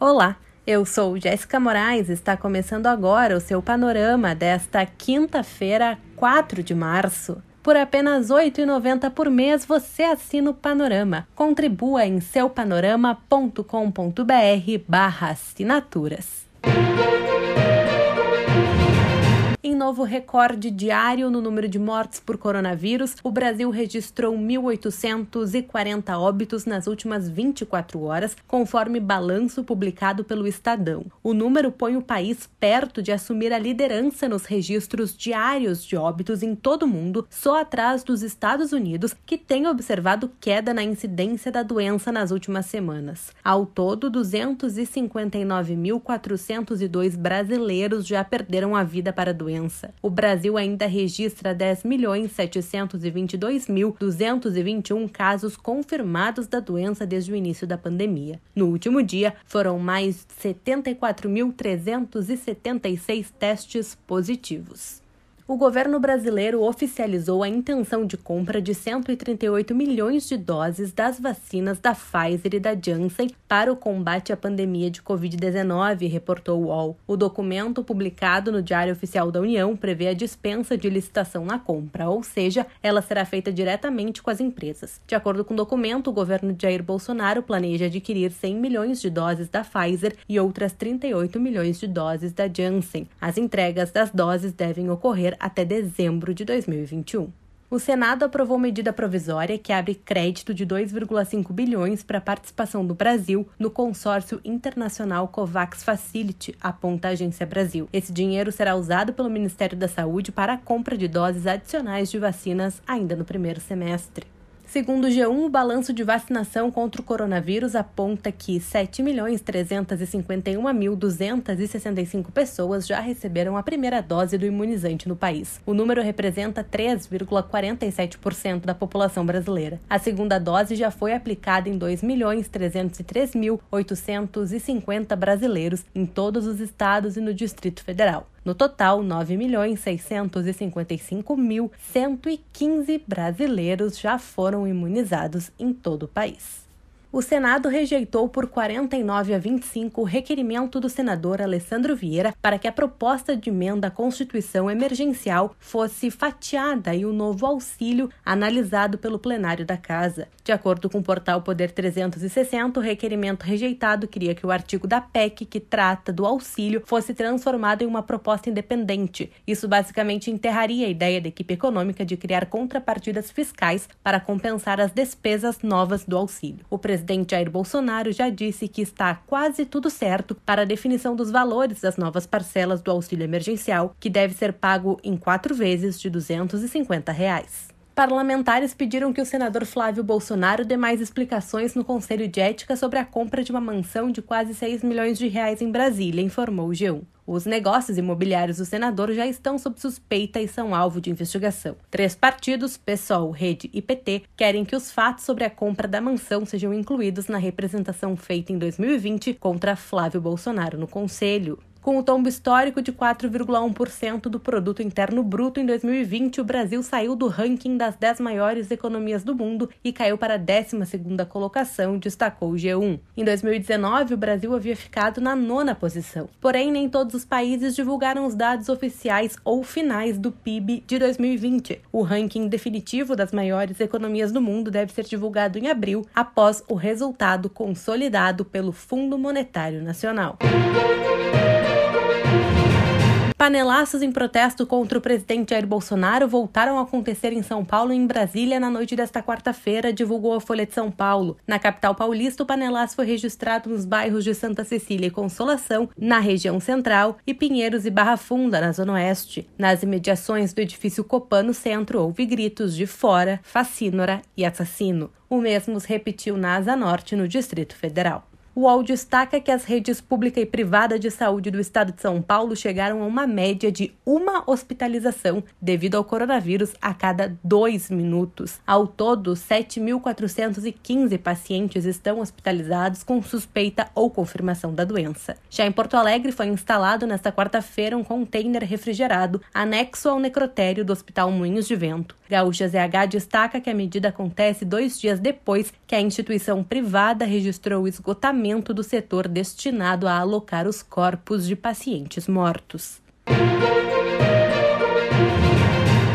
Olá, eu sou Jéssica Moraes está começando agora o seu panorama desta quinta-feira, 4 de março. Por apenas R$ 8,90 por mês você assina o Panorama. Contribua em seupanorama.com.br barra assinaturas. Em novo recorde diário no número de mortes por coronavírus, o Brasil registrou 1.840 óbitos nas últimas 24 horas, conforme balanço publicado pelo Estadão. O número põe o país perto de assumir a liderança nos registros diários de óbitos em todo o mundo, só atrás dos Estados Unidos, que tem observado queda na incidência da doença nas últimas semanas. Ao todo, 259.402 brasileiros já perderam a vida para a doença doença. O Brasil ainda registra 10.722.221 casos confirmados da doença desde o início da pandemia. No último dia, foram mais 74.376 testes positivos o governo brasileiro oficializou a intenção de compra de 138 milhões de doses das vacinas da Pfizer e da Janssen para o combate à pandemia de Covid-19, reportou o UOL. O documento, publicado no Diário Oficial da União, prevê a dispensa de licitação na compra, ou seja, ela será feita diretamente com as empresas. De acordo com o documento, o governo de Jair Bolsonaro planeja adquirir 100 milhões de doses da Pfizer e outras 38 milhões de doses da Janssen. As entregas das doses devem ocorrer até dezembro de 2021. O Senado aprovou medida provisória que abre crédito de 2,5 bilhões para a participação do Brasil no consórcio internacional COVAX Facility, aponta a Agência Brasil. Esse dinheiro será usado pelo Ministério da Saúde para a compra de doses adicionais de vacinas ainda no primeiro semestre. Segundo o G1, o balanço de vacinação contra o coronavírus aponta que 7.351.265 pessoas já receberam a primeira dose do imunizante no país. O número representa 3,47% da população brasileira. A segunda dose já foi aplicada em 2.303.850 brasileiros em todos os estados e no Distrito Federal. No total, 9.655.115 brasileiros já foram imunizados em todo o país o Senado rejeitou por 49 a 25 o requerimento do senador Alessandro Vieira para que a proposta de emenda à Constituição emergencial fosse fatiada e o novo auxílio analisado pelo plenário da Casa. De acordo com o portal Poder 360, o requerimento rejeitado queria que o artigo da PEC que trata do auxílio fosse transformado em uma proposta independente. Isso basicamente enterraria a ideia da equipe econômica de criar contrapartidas fiscais para compensar as despesas novas do auxílio. O presidente Jair Bolsonaro já disse que está quase tudo certo para a definição dos valores das novas parcelas do auxílio emergencial, que deve ser pago em quatro vezes de 250 reais. Parlamentares pediram que o senador Flávio Bolsonaro dê mais explicações no Conselho de Ética sobre a compra de uma mansão de quase 6 milhões de reais em Brasília, informou o G1. Os negócios imobiliários do senador já estão sob suspeita e são alvo de investigação. Três partidos, PSOL, Rede e PT, querem que os fatos sobre a compra da mansão sejam incluídos na representação feita em 2020 contra Flávio Bolsonaro no Conselho. Com o tombo histórico de 4,1% do produto interno bruto em 2020, o Brasil saiu do ranking das 10 maiores economias do mundo e caiu para a 12ª colocação, destacou o G1. Em 2019, o Brasil havia ficado na nona posição. Porém, nem todos os países divulgaram os dados oficiais ou finais do PIB de 2020. O ranking definitivo das maiores economias do mundo deve ser divulgado em abril, após o resultado consolidado pelo Fundo Monetário Nacional. Panelaços em protesto contra o presidente Jair Bolsonaro voltaram a acontecer em São Paulo e em Brasília na noite desta quarta-feira, divulgou a Folha de São Paulo. Na capital paulista, o panelaço foi registrado nos bairros de Santa Cecília e Consolação, na região central, e Pinheiros e Barra Funda, na zona oeste. Nas imediações do edifício Copan, no centro, houve gritos de fora, facínora e assassino. O mesmo se repetiu na Asa Norte, no Distrito Federal. O UOL destaca que as redes pública e privada de saúde do estado de São Paulo chegaram a uma média de uma hospitalização devido ao coronavírus a cada dois minutos. Ao todo, 7.415 pacientes estão hospitalizados com suspeita ou confirmação da doença. Já em Porto Alegre, foi instalado nesta quarta-feira um container refrigerado anexo ao necrotério do Hospital Moinhos de Vento. Gaúcha ZH destaca que a medida acontece dois dias depois que a instituição privada registrou o esgotamento do setor destinado a alocar os corpos de pacientes mortos.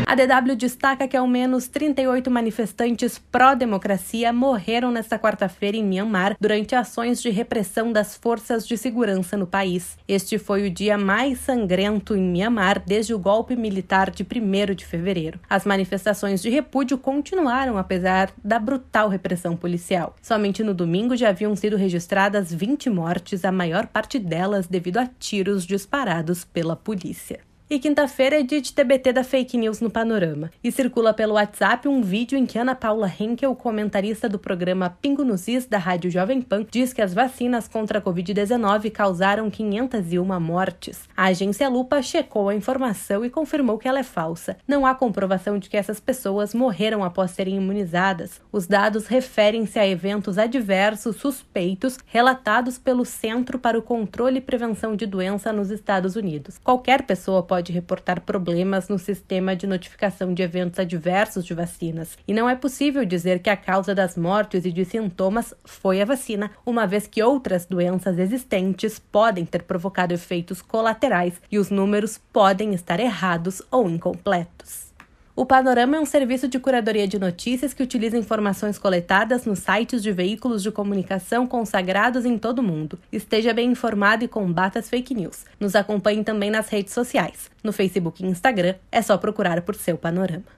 A DW destaca que ao menos 38 manifestantes pró-democracia morreram nesta quarta-feira em Myanmar durante ações de repressão das forças de segurança no país. Este foi o dia mais sangrento em Myanmar desde o golpe militar de 1 de fevereiro. As manifestações de repúdio continuaram apesar da brutal repressão policial. Somente no domingo já haviam sido registradas 20 mortes, a maior parte delas devido a tiros disparados pela polícia. E quinta-feira é dia de TBT da fake news no Panorama. E circula pelo WhatsApp um vídeo em que Ana Paula Henkel, comentarista do programa Pingo nos Is da Rádio Jovem Pan, diz que as vacinas contra a Covid-19 causaram 501 mortes. A agência Lupa checou a informação e confirmou que ela é falsa. Não há comprovação de que essas pessoas morreram após serem imunizadas. Os dados referem-se a eventos adversos suspeitos relatados pelo Centro para o Controle e Prevenção de Doença nos Estados Unidos. Qualquer pessoa pode pode reportar problemas no sistema de notificação de eventos adversos de vacinas, e não é possível dizer que a causa das mortes e de sintomas foi a vacina, uma vez que outras doenças existentes podem ter provocado efeitos colaterais e os números podem estar errados ou incompletos. O Panorama é um serviço de curadoria de notícias que utiliza informações coletadas nos sites de veículos de comunicação consagrados em todo o mundo. Esteja bem informado e combata as fake news. Nos acompanhe também nas redes sociais. No Facebook e Instagram é só procurar por seu Panorama.